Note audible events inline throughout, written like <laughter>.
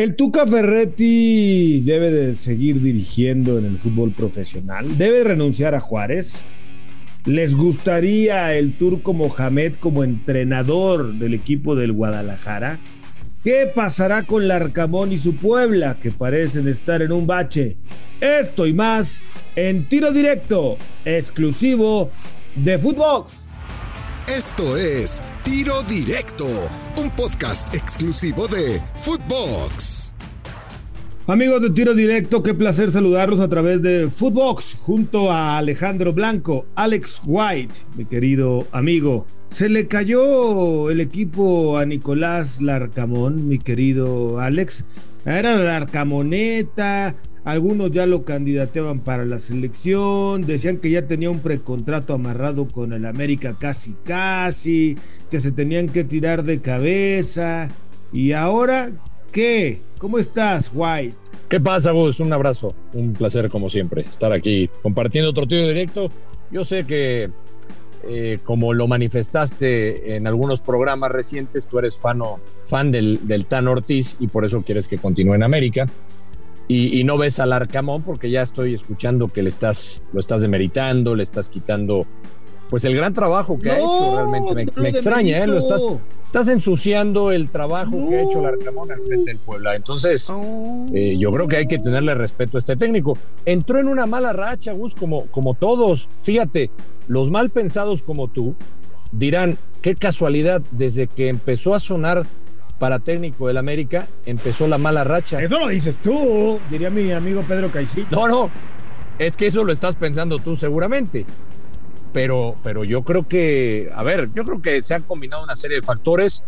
El Tuca Ferretti debe de seguir dirigiendo en el fútbol profesional, debe renunciar a Juárez. ¿Les gustaría el turco Mohamed como entrenador del equipo del Guadalajara? ¿Qué pasará con Larcamón y su Puebla, que parecen estar en un bache? Esto y más en tiro directo, exclusivo de Footbox. Esto es Tiro Directo, un podcast exclusivo de Footbox. Amigos de Tiro Directo, qué placer saludarlos a través de Footbox junto a Alejandro Blanco, Alex White, mi querido amigo. Se le cayó el equipo a Nicolás Larcamón, mi querido Alex. Era la Larcamoneta, algunos ya lo candidateaban para la selección, decían que ya tenía un precontrato amarrado con el América casi casi, que se tenían que tirar de cabeza. ¿Y ahora qué? ¿Cómo estás, White? ¿Qué pasa, Gus? Un abrazo, un placer como siempre estar aquí compartiendo otro tiro directo. Yo sé que eh, como lo manifestaste en algunos programas recientes, tú eres fan del, del Tan Ortiz y por eso quieres que continúe en América y, no ves al Arcamón porque ya estoy escuchando que le estás, lo estás demeritando, le estás quitando pues el gran trabajo que ha hecho realmente. Me, extraña, ¿eh? Lo estás, estás ensuciando el trabajo que ha hecho el Arcamón al frente del Puebla. Entonces, eh, yo creo que hay que tenerle respeto a este técnico. Entró en una mala racha, Gus, como, como todos. Fíjate, los mal pensados como tú dirán, qué casualidad, desde que empezó a sonar para técnico del América, empezó la mala racha. Eso lo dices tú, diría mi amigo Pedro Caicito. No, no, es que eso lo estás pensando tú seguramente. Pero, pero yo creo que, a ver, yo creo que se han combinado una serie de factores.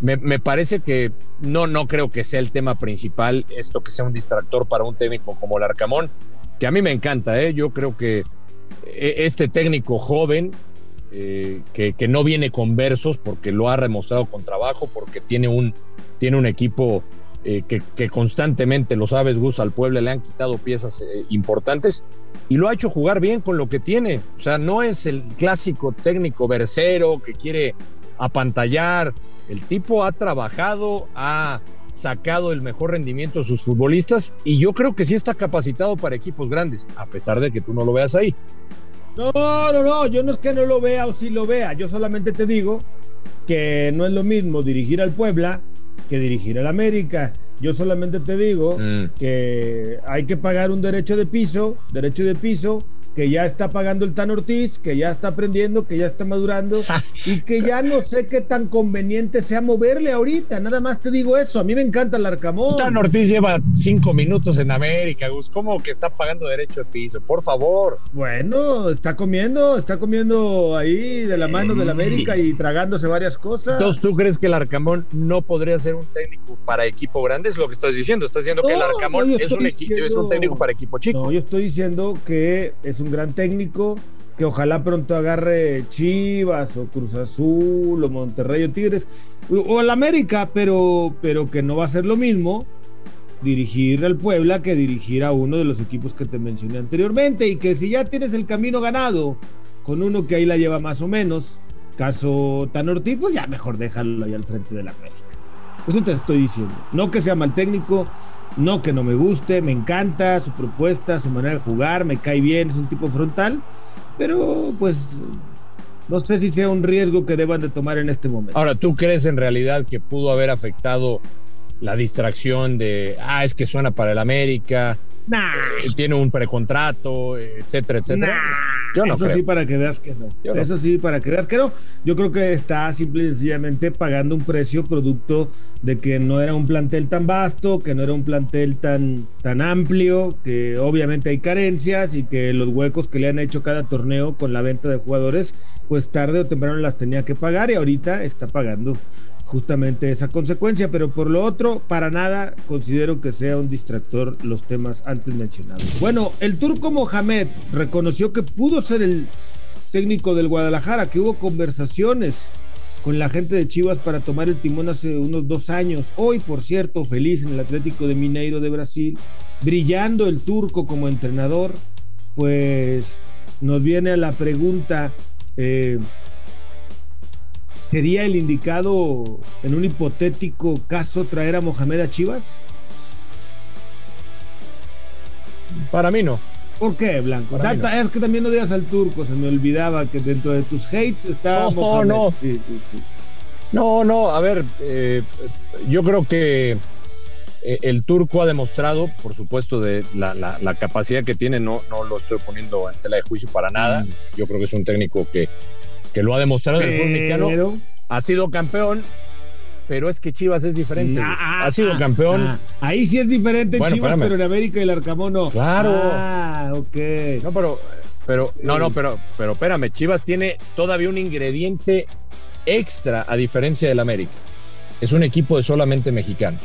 Me, me, parece que no, no creo que sea el tema principal esto que sea un distractor para un técnico como el Arcamón, que a mí me encanta, ¿eh? yo creo que eh, este técnico joven eh, que, no viene con versos porque lo ha demostrado con trabajo, porque tiene un, tiene un equipo eh, que, constantemente, lo sabes, Gus, al pueblo le han quitado piezas eh, importantes y lo ha hecho jugar bien con lo que tiene. O sea, no es el clásico técnico versero que quiere apantallar. El tipo ha trabajado, ha sacado el mejor rendimiento de sus futbolistas y yo creo que sí está capacitado para equipos grandes, a pesar de que tú no lo veas ahí. No, no, no, yo no es que no lo vea o sí lo vea, yo solamente te digo que no es lo mismo dirigir al Puebla que dirigir al América. Yo solamente te digo mm. que hay que pagar un derecho de piso, derecho de piso, que ya está pagando el Tan Ortiz, que ya está aprendiendo, que ya está madurando <laughs> y que ya no sé qué tan conveniente sea moverle ahorita. Nada más te digo eso. A mí me encanta el Arcamón. Tan Ortiz lleva cinco minutos en América, Gus. ¿Cómo que está pagando derecho de piso? Por favor. Bueno, está comiendo, está comiendo ahí de la mano del América y tragándose varias cosas. Entonces, ¿tú crees que el Arcamón no podría ser un técnico para equipo grande? Es lo que estás diciendo. Estás diciendo que el Arcamón es, un es un técnico para equipo chico. No, yo estoy diciendo que es un gran técnico que ojalá pronto agarre Chivas o Cruz Azul o Monterrey o Tigres o el América, pero, pero que no va a ser lo mismo dirigir al Puebla que dirigir a uno de los equipos que te mencioné anteriormente y que si ya tienes el camino ganado con uno que ahí la lleva más o menos, caso Tan Ortiz, pues ya mejor déjalo ahí al frente de la América. Eso te estoy diciendo. No que sea mal técnico, no que no me guste, me encanta su propuesta, su manera de jugar, me cae bien, es un tipo frontal, pero pues no sé si sea un riesgo que deban de tomar en este momento. Ahora, ¿tú crees en realidad que pudo haber afectado la distracción de, ah, es que suena para el América, eh, tiene un precontrato, etcétera, etcétera. Yo no Eso sí, para que veas que no. Eso sí, para que veas que no. Yo creo que está simple y sencillamente pagando un precio producto de que no era un plantel tan vasto, que no era un plantel tan, tan amplio, que obviamente hay carencias y que los huecos que le han hecho cada torneo con la venta de jugadores, pues tarde o temprano las tenía que pagar y ahorita está pagando justamente esa consecuencia, pero por lo otro, para nada considero que sea un distractor los temas antes mencionados. Bueno, el turco Mohamed reconoció que pudo ser el técnico del Guadalajara, que hubo conversaciones con la gente de Chivas para tomar el timón hace unos dos años. Hoy, por cierto, feliz en el Atlético de Mineiro de Brasil, brillando el turco como entrenador, pues nos viene a la pregunta, eh, ¿sería el indicado en un hipotético caso traer a Mohamed a Chivas? Para mí no. ¿Por qué, Blanco? Es que también no digas al turco, se me olvidaba que dentro de tus hates está. No, Mohamed. no. Sí, sí, sí. No, no, a ver, eh, yo creo que el turco ha demostrado, por supuesto, de la, capacidad que tiene, no, no lo estoy poniendo en tela de juicio para nada. Mm. Yo creo que es un técnico que, que lo ha demostrado en el fútbol mexicano. Ha sido campeón, pero es que Chivas es diferente. Ah, ha sido ah, campeón. Ah. ahí sí es diferente Chivas, pero en América y el Arcamón no. Claro. Ah, ok. No, pero, pero, no, no, pero, pero espérame, Chivas tiene todavía un ingrediente extra a diferencia del América. Es un equipo de solamente mexicanos.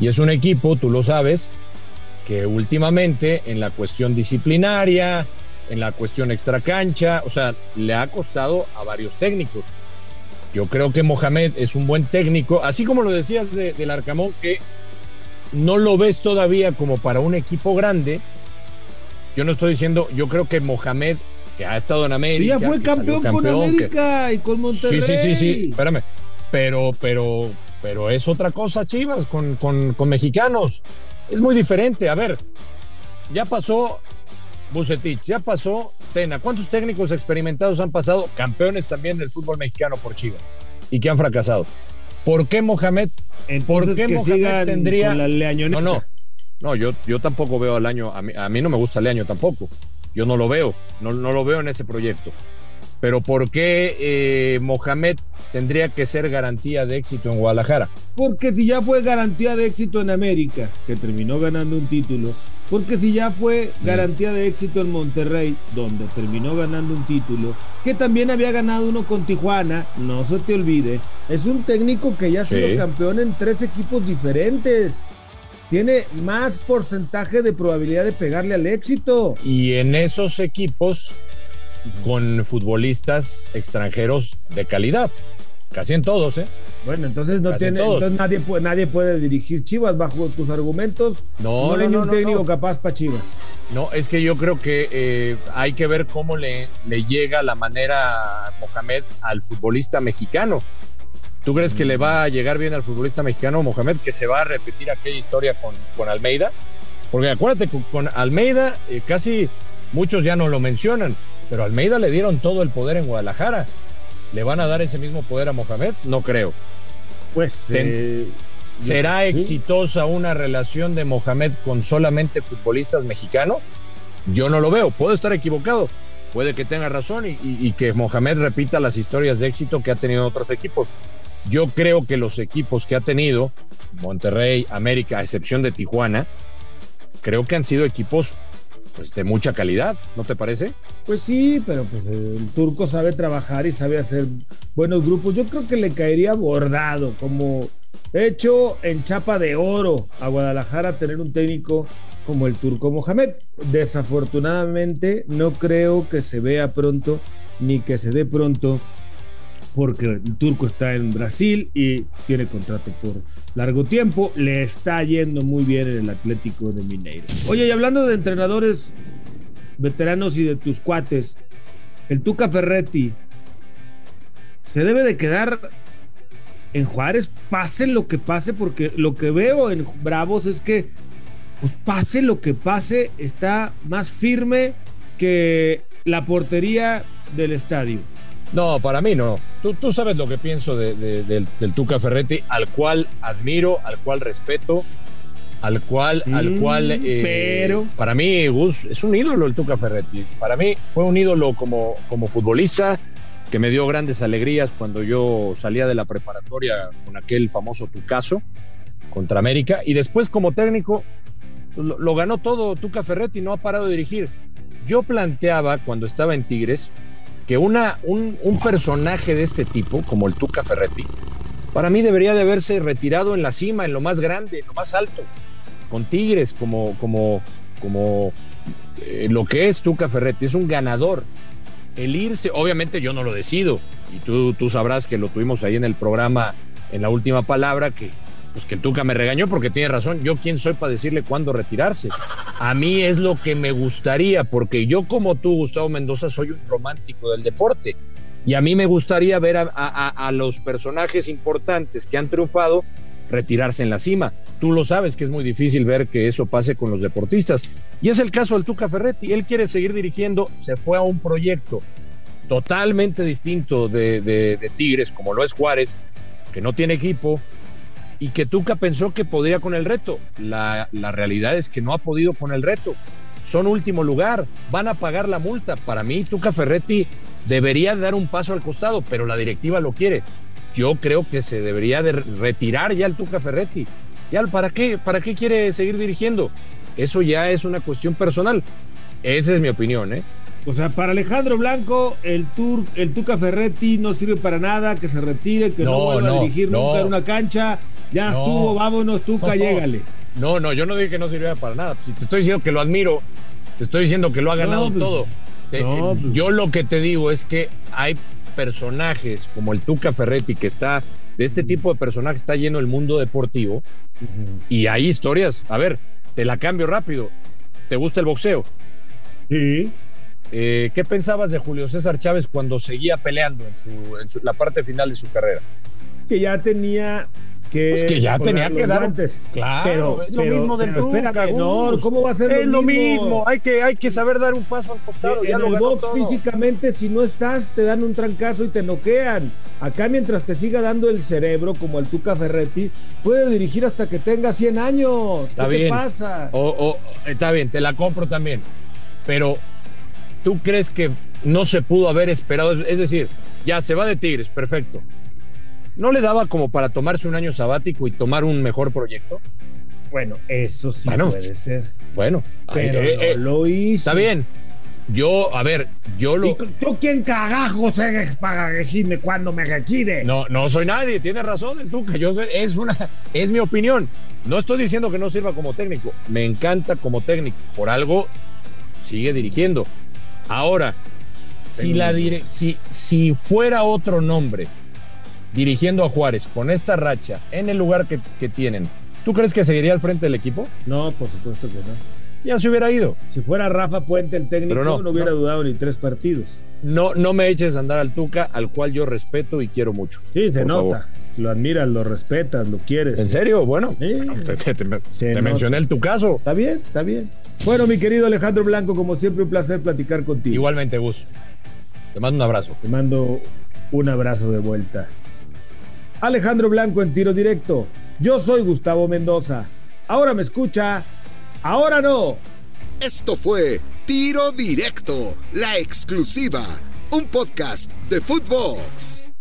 Y es un equipo, tú lo sabes, que últimamente en la cuestión disciplinaria, en la cuestión extracancha, o sea, le ha costado a varios técnicos. Yo creo que Mohamed es un buen técnico, así como lo decías del Arcamón, que no lo ves todavía como para un equipo grande. Yo no estoy diciendo, yo creo que Mohamed, que ha estado en América. ya fue campeón, con América y con Monterrey. Sí, sí, sí, sí, espérame. Pero, pero, pero es otra cosa, Chivas, con, con, mexicanos. Es muy diferente. A ver, ya pasó Bucetich, ya pasó Tena. ¿Cuántos técnicos experimentados han pasado? Campeones también del fútbol mexicano por Chivas y que han fracasado. ¿Por qué Mohamed? ¿Por qué Mohamed tendría la No, no. No, yo, yo tampoco veo al año. A mí, a mí no me gusta el año tampoco. Yo no lo veo. No, no lo veo en ese proyecto. Pero ¿por qué eh, Mohamed tendría que ser garantía de éxito en Guadalajara? Porque si ya fue garantía de éxito en América, que terminó ganando un título, porque si ya fue garantía de éxito en Monterrey, donde terminó ganando un título, que también había ganado uno con Tijuana, no se te olvide, es un técnico que ya ha sido campeón en tres equipos diferentes. Tiene más porcentaje de probabilidad de pegarle al éxito. Y en esos equipos con futbolistas extranjeros de calidad. Casi en todos, ¿eh? Bueno, entonces no tiene, entonces nadie puede, nadie puede dirigir Chivas bajo tus argumentos. No, no, hay ni un técnico capaz para Chivas. No, es que yo creo que eh, hay que ver cómo le, le llega la manera Mohamed al futbolista mexicano. ¿Tú crees que le va a llegar bien al futbolista mexicano Mohamed, que se va a repetir aquella historia con, con Almeida? Porque acuérdate, con, Almeida eh, casi muchos ya no lo mencionan, pero a Almeida le dieron todo el poder en Guadalajara. ¿Le van a dar ese mismo poder a Mohamed? No creo. Pues eh, ¿será exitosa una relación de Mohamed con solamente futbolistas mexicanos? Yo no lo veo, puedo estar equivocado, puede que tenga razón y, que Mohamed repita las historias de éxito que ha tenido en otros equipos. Yo creo que los equipos que ha tenido, Monterrey, América, a excepción de Tijuana, creo que han sido equipos pues, de mucha calidad, ¿no te parece? Pues sí, pero pues el turco sabe trabajar y sabe hacer buenos grupos. Yo creo que le caería bordado, como hecho en chapa de oro a Guadalajara tener un técnico como el turco Mohamed. Desafortunadamente no creo que se vea pronto ni que se dé pronto porque el turco está en Brasil y tiene contrato por largo tiempo. Le está yendo muy bien en el Atlético de Mineiro. Oye, y hablando de entrenadores veteranos y de tus cuates, el Tuca Ferretti se debe de quedar en Juárez, pase lo que pase, porque lo que veo en Bravos es que, pues pase lo que pase, está más firme que la portería del estadio. No, para mí no. Tú, sabes lo que pienso del, Tuca Ferretti, al cual admiro, al cual respeto, al cual, al mm, cual. Eh, pero. Para mí, Gus, es un ídolo el Tuca Ferretti. Para mí fue un ídolo como, como futbolista que me dio grandes alegrías cuando yo salía de la preparatoria con aquel famoso Tucaso contra América. Y después, como técnico, lo, lo ganó todo Tuca Ferretti, no ha parado de dirigir. Yo planteaba cuando estaba en Tigres que una, un, personaje de este tipo, como el Tuca Ferretti, para mí debería de haberse retirado en la cima, en lo más grande, en lo más alto, con Tigres, como, como, como eh, lo que es Tuca Ferretti, es un ganador. El irse, obviamente yo no lo decido, y tú, tú sabrás que lo tuvimos ahí en el programa, en la última palabra, que pues que el Tuca me regañó porque tiene razón. Yo quién soy para decirle cuándo retirarse. A mí es lo que me gustaría, porque yo como tú, Gustavo Mendoza, soy un romántico del deporte. Y a mí me gustaría ver a, los personajes importantes que han triunfado retirarse en la cima. Tú lo sabes que es muy difícil ver que eso pase con los deportistas. Y es el caso del Tuca Ferretti. Él quiere seguir dirigiendo, se fue a un proyecto totalmente distinto de, Tigres, como lo es Juárez, que no tiene equipo, y que Tuca pensó que podría con el reto. La, la, realidad es que no ha podido con el reto. Son último lugar, van a pagar la multa. Para mí, Tuca Ferretti debería dar un paso al costado, pero la directiva lo quiere. Yo creo que se debería de retirar ya el Tuca Ferretti. ¿Ya para qué? ¿Para qué quiere seguir dirigiendo? Eso ya es una cuestión personal. Esa es mi opinión, ¿eh? O sea, para Alejandro Blanco, el el Tuca Ferretti no sirve para nada, que se retire, que no, vuelva a dirigir nunca en una cancha. Ya estuvo, vámonos, Tuca, llégale. No, no, yo no dije que no sirviera para nada. Si te estoy diciendo que lo admiro, te estoy diciendo que lo ha ganado pues, todo. Pues. Yo lo que te digo es que hay personajes como el Tuca Ferretti que está de este tipo de personajes está lleno el mundo deportivo y hay historias. A ver, te la cambio rápido. ¿Te gusta el boxeo? Sí. Eh, ¿Qué pensabas de Julio César Chávez cuando seguía peleando en, su, la parte final de su carrera? Que ya tenía que, pues que ya tenía que dar antes. Claro, es lo mismo del Tuca, no, ¿cómo va a ser es lo mismo? Hay que, hay que saber dar un paso al costado. En el box físicamente, si no estás, te dan un trancazo y te noquean. Acá mientras te siga dando el cerebro, como el Tuca Ferretti, puede dirigir hasta que tenga 100 años. Está ¿Qué bien. pasa? O, está bien, te la compro también. Pero, ¿tú crees que no se pudo haber esperado? Es decir, ya se va de Tigres, perfecto ¿No le daba como para tomarse un año sabático y tomar un mejor proyecto? Bueno, eso sí puede ser. Bueno, pero eh, eh, lo hizo. Está bien. Yo, a ver, yo lo. ¿Tú quién cagajos eres para decirme cuando me requiere? No, no soy nadie, tiene razón el Tuca. Yo es una, es mi opinión. No estoy diciendo que no sirva como técnico. Me encanta como técnico. Por algo sigue dirigiendo. Ahora, si, la si, si fuera otro nombre dirigiendo a Juárez con esta racha en el lugar que, tienen, ¿tú crees que seguiría al frente del equipo? No, por supuesto que no. Ya se hubiera ido. Si fuera Rafa Puente el técnico, no, hubiera dudado ni tres partidos. No, no me eches a andar al Tuca, al cual yo respeto y quiero mucho. Sí, se nota. Lo admiras, lo respetas, lo quieres. ¿En serio? Bueno, te, mencioné el tu caso. Está bien, está bien. Bueno, mi querido Alejandro Blanco, como siempre, un placer platicar contigo. Igualmente, Gus. Te mando un abrazo. Te mando un abrazo de vuelta. Alejandro Blanco en tiro directo. Yo soy Gustavo Mendoza. Ahora me escucha, ahora no. Esto fue Tiro Directo, la exclusiva, un podcast de Footbox.